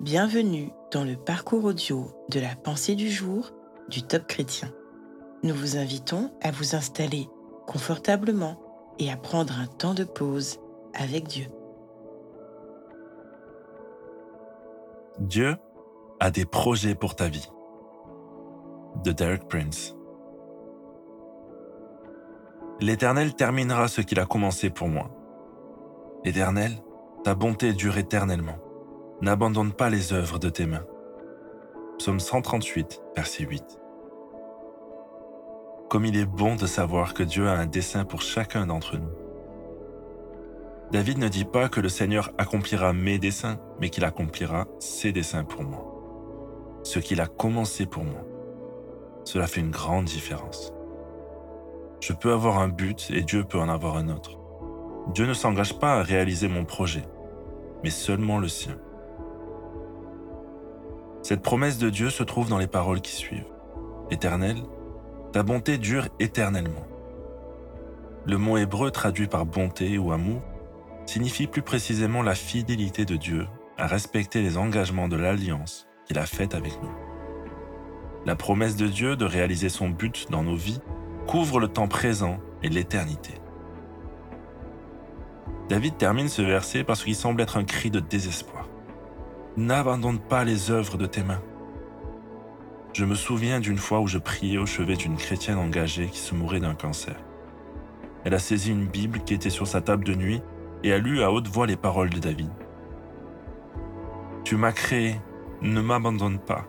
Bienvenue dans le parcours audio de la pensée du jour du Top Chrétien. Nous vous invitons à vous installer confortablement et à prendre un temps de pause avec Dieu. Dieu a des projets pour ta vie. De Derek Prince. L'Éternel terminera ce qu'il a commencé pour moi. Éternel, ta bonté dure éternellement. N'abandonne pas les œuvres de tes mains. Psaume 138, verset 8. Comme il est bon de savoir que Dieu a un dessein pour chacun d'entre nous. David ne dit pas que le Seigneur accomplira mes desseins, mais qu'il accomplira ses desseins pour moi. Ce qu'il a commencé pour moi. Cela fait une grande différence. Je peux avoir un but et Dieu peut en avoir un autre. Dieu ne s'engage pas à réaliser mon projet, mais seulement le sien. Cette promesse de Dieu se trouve dans les paroles qui suivent. Éternel, ta bonté dure éternellement. Le mot hébreu traduit par bonté ou amour signifie plus précisément la fidélité de Dieu à respecter les engagements de l'alliance qu'il a faite avec nous. La promesse de Dieu de réaliser son but dans nos vies couvre le temps présent et l'éternité. David termine ce verset parce qu'il semble être un cri de désespoir. N'abandonne pas les œuvres de tes mains. Je me souviens d'une fois où je priais au chevet d'une chrétienne engagée qui se mourait d'un cancer. Elle a saisi une Bible qui était sur sa table de nuit et a lu à haute voix les paroles de David. Tu m'as créé, ne m'abandonne pas.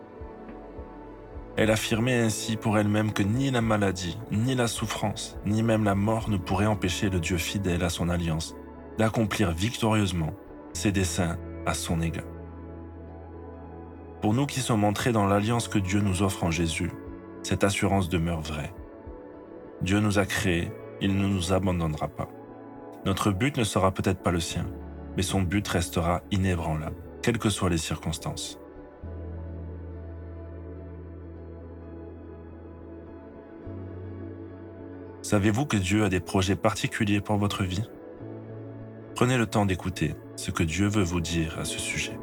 Elle affirmait ainsi pour elle-même que ni la maladie, ni la souffrance, ni même la mort ne pourraient empêcher le Dieu fidèle à son alliance d'accomplir victorieusement ses desseins à son égard. Pour nous qui sommes entrés dans l'alliance que Dieu nous offre en Jésus, cette assurance demeure vraie. Dieu nous a créés, il ne nous abandonnera pas. Notre but ne sera peut-être pas le sien, mais son but restera inébranlable, quelles que soient les circonstances. Savez-vous que Dieu a des projets particuliers pour votre vie? Prenez le temps d'écouter ce que Dieu veut vous dire à ce sujet.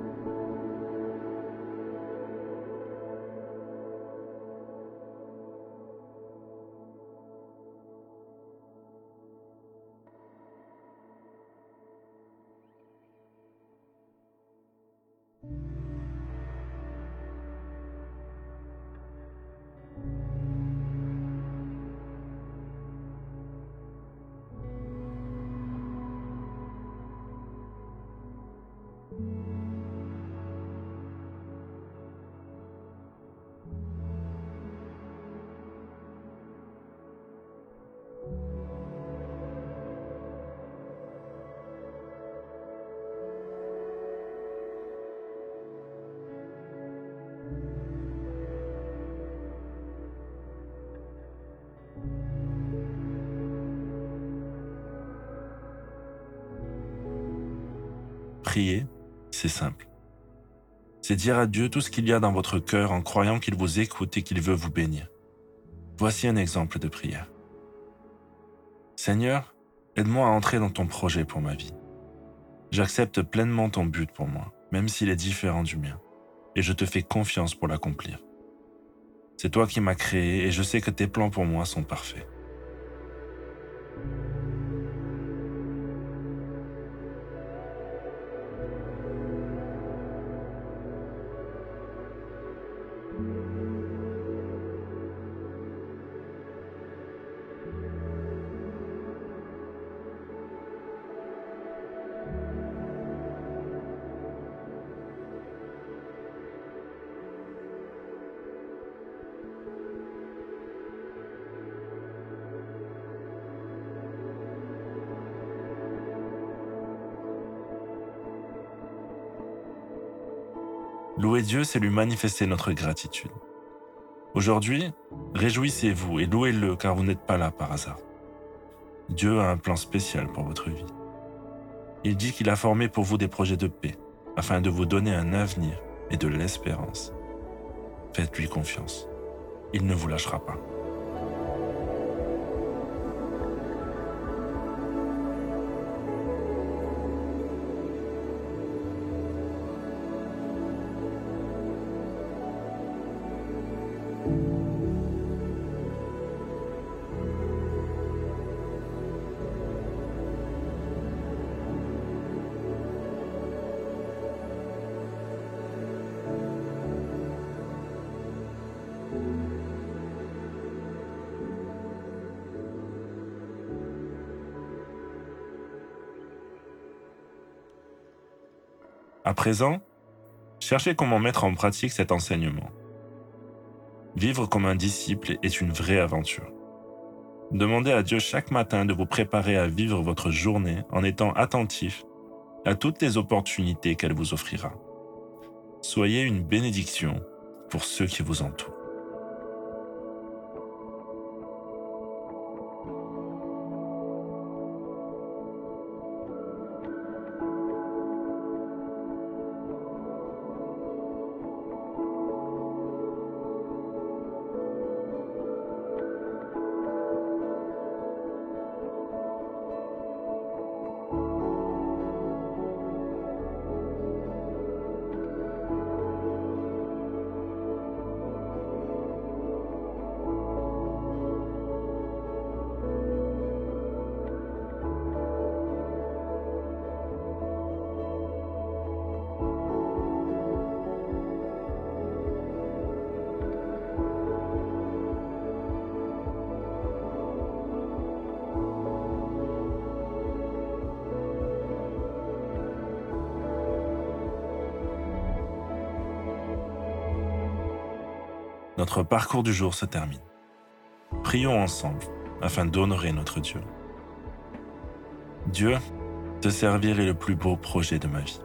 Prier, c'est simple. C'est dire à Dieu tout ce qu'il y a dans votre cœur en croyant qu'il vous écoute et qu'il veut vous bénir. Voici un exemple de prière. Seigneur, aide-moi à entrer dans ton projet pour ma vie. J'accepte pleinement ton but pour moi, même s'il est différent du mien, et je te fais confiance pour l'accomplir. C'est toi qui m'as créé et je sais que tes plans pour moi sont parfaits. Louer Dieu, c'est lui manifester notre gratitude. Aujourd'hui, réjouissez-vous et louez-le car vous n'êtes pas là par hasard. Dieu a un plan spécial pour votre vie. Il dit qu'il a formé pour vous des projets de paix afin de vous donner un avenir et de l'espérance. Faites-lui confiance. Il ne vous lâchera pas. À présent, cherchez comment mettre en pratique cet enseignement. Vivre comme un disciple est une vraie aventure. Demandez à Dieu chaque matin de vous préparer à vivre votre journée en étant attentif à toutes les opportunités qu'elle vous offrira. Soyez une bénédiction pour ceux qui vous entourent. Notre parcours du jour se termine. Prions ensemble afin d'honorer notre Dieu. Dieu, te servir est le plus beau projet de ma vie.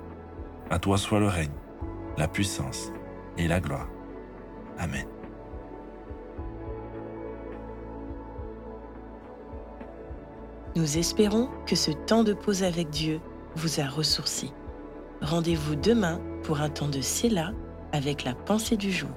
À toi soit le règne, la puissance et la gloire. Amen. Nous espérons que ce temps de pause avec Dieu vous a ressourci. Rendez-vous demain pour un temps de Séla avec la pensée du jour.